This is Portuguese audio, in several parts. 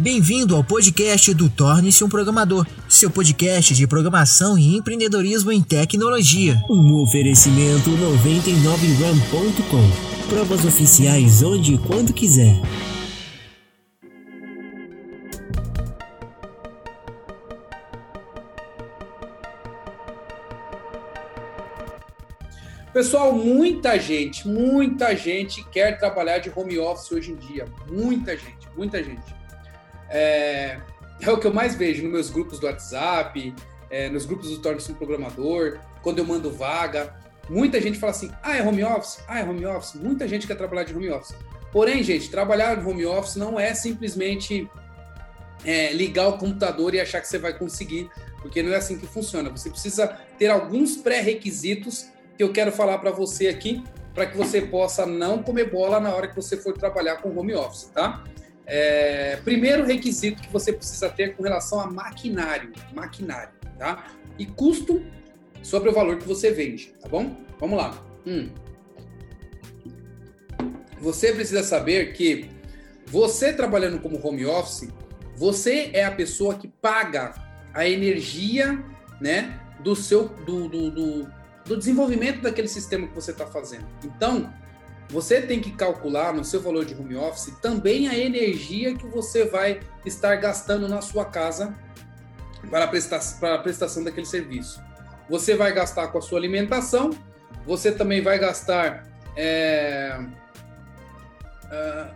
Bem-vindo ao podcast do Torne-se um Programador, seu podcast de programação e empreendedorismo em tecnologia. Um oferecimento 99ram.com. Provas oficiais onde e quando quiser. Pessoal, muita gente, muita gente quer trabalhar de home office hoje em dia. Muita gente, muita gente. É, é o que eu mais vejo nos meus grupos do WhatsApp, é, nos grupos do Torne-se um Programador, quando eu mando vaga. Muita gente fala assim: ah, é home office? Ah, é home office? Muita gente quer trabalhar de home office. Porém, gente, trabalhar de home office não é simplesmente é, ligar o computador e achar que você vai conseguir, porque não é assim que funciona. Você precisa ter alguns pré-requisitos que eu quero falar para você aqui, para que você possa não comer bola na hora que você for trabalhar com home office, tá? É, primeiro requisito que você precisa ter com relação a maquinário, maquinário, tá? E custo sobre o valor que você vende, tá bom? Vamos lá. Hum. Você precisa saber que você trabalhando como home office, você é a pessoa que paga a energia, né, do seu do, do, do, do desenvolvimento daquele sistema que você está fazendo. Então, você tem que calcular no seu valor de home office também a energia que você vai estar gastando na sua casa para a, prestar, para a prestação daquele serviço. Você vai gastar com a sua alimentação, você também vai gastar é,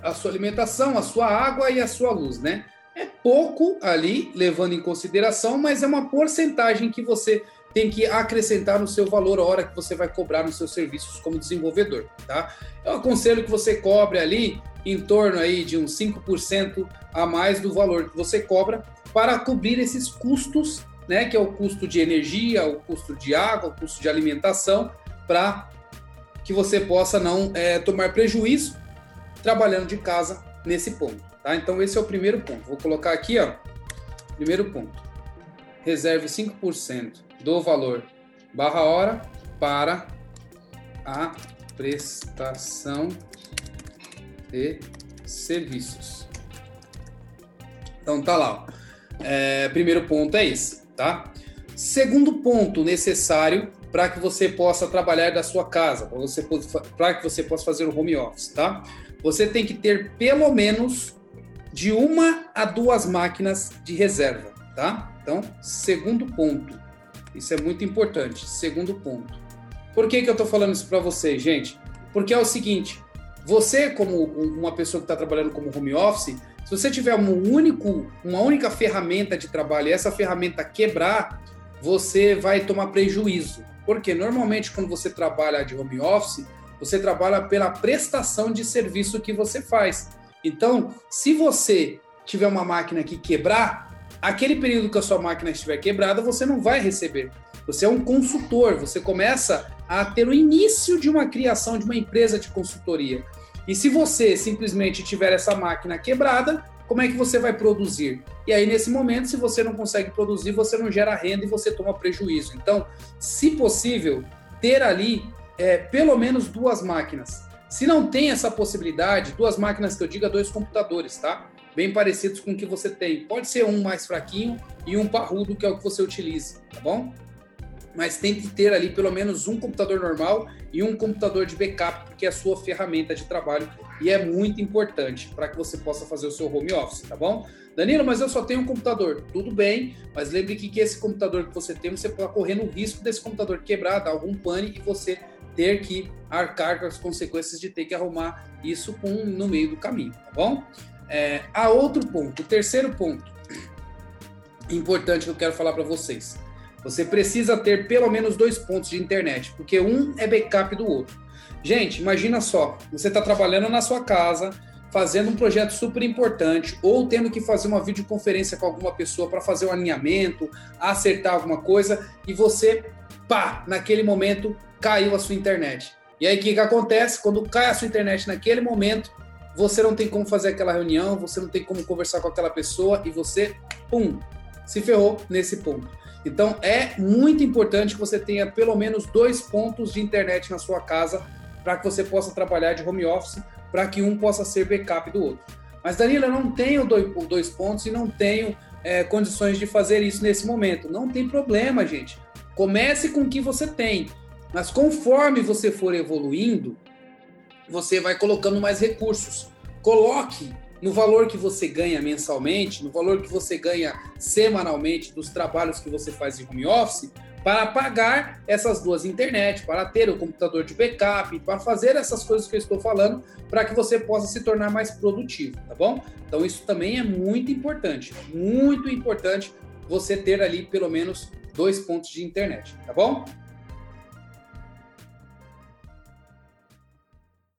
a sua alimentação, a sua água e a sua luz, né? É pouco ali, levando em consideração, mas é uma porcentagem que você tem que acrescentar no seu valor a hora que você vai cobrar nos seus serviços como desenvolvedor, tá? Eu aconselho que você cobre ali em torno aí de uns 5% a mais do valor que você cobra para cobrir esses custos, né, que é o custo de energia, o custo de água, o custo de alimentação, para que você possa não é, tomar prejuízo trabalhando de casa nesse ponto, tá? Então esse é o primeiro ponto. Vou colocar aqui, ó, primeiro ponto. Reserve 5% do valor barra hora para a prestação de serviços. Então tá lá. É, primeiro ponto é esse, tá? Segundo ponto necessário para que você possa trabalhar da sua casa, para você para que você possa fazer o home office, tá? Você tem que ter pelo menos de uma a duas máquinas de reserva, tá? Então, segundo ponto, isso é muito importante. Segundo ponto. Por que, que eu estou falando isso para vocês, gente? Porque é o seguinte: você, como uma pessoa que está trabalhando como home office, se você tiver um único, uma única ferramenta de trabalho e essa ferramenta quebrar, você vai tomar prejuízo. Porque normalmente, quando você trabalha de home office, você trabalha pela prestação de serviço que você faz. Então, se você tiver uma máquina que quebrar, aquele período que a sua máquina estiver quebrada, você não vai receber. Você é um consultor, você começa a ter o início de uma criação de uma empresa de consultoria. E se você simplesmente tiver essa máquina quebrada, como é que você vai produzir? E aí, nesse momento, se você não consegue produzir, você não gera renda e você toma prejuízo. Então, se possível, ter ali é, pelo menos duas máquinas. Se não tem essa possibilidade, duas máquinas que eu diga, dois computadores, tá? Bem parecidos com o que você tem. Pode ser um mais fraquinho e um parrudo, que é o que você utiliza, tá bom? Mas tem que ter ali pelo menos um computador normal e um computador de backup, porque é a sua ferramenta de trabalho e é muito importante para que você possa fazer o seu home office, tá bom? Danilo, mas eu só tenho um computador. Tudo bem, mas lembre que, que esse computador que você tem, você pode correr no risco desse computador quebrar, dar algum pane e você ter que arcar com as consequências de ter que arrumar isso com, no meio do caminho, tá bom? É, há outro ponto, o terceiro ponto importante que eu quero falar para vocês. Você precisa ter pelo menos dois pontos de internet, porque um é backup do outro. Gente, imagina só, você está trabalhando na sua casa, fazendo um projeto super importante, ou tendo que fazer uma videoconferência com alguma pessoa para fazer um alinhamento, acertar alguma coisa, e você, pá, naquele momento caiu a sua internet. E aí o que, que acontece? Quando cai a sua internet naquele momento, você não tem como fazer aquela reunião, você não tem como conversar com aquela pessoa e você, pum, se ferrou nesse ponto. Então é muito importante que você tenha pelo menos dois pontos de internet na sua casa para que você possa trabalhar de home office, para que um possa ser backup do outro. Mas, Danilo, eu não tenho dois pontos e não tenho é, condições de fazer isso nesse momento. Não tem problema, gente. Comece com o que você tem. Mas conforme você for evoluindo, você vai colocando mais recursos. Coloque no valor que você ganha mensalmente, no valor que você ganha semanalmente dos trabalhos que você faz de home office, para pagar essas duas internet, para ter o computador de backup, para fazer essas coisas que eu estou falando, para que você possa se tornar mais produtivo, tá bom? Então isso também é muito importante, muito importante você ter ali pelo menos dois pontos de internet, tá bom?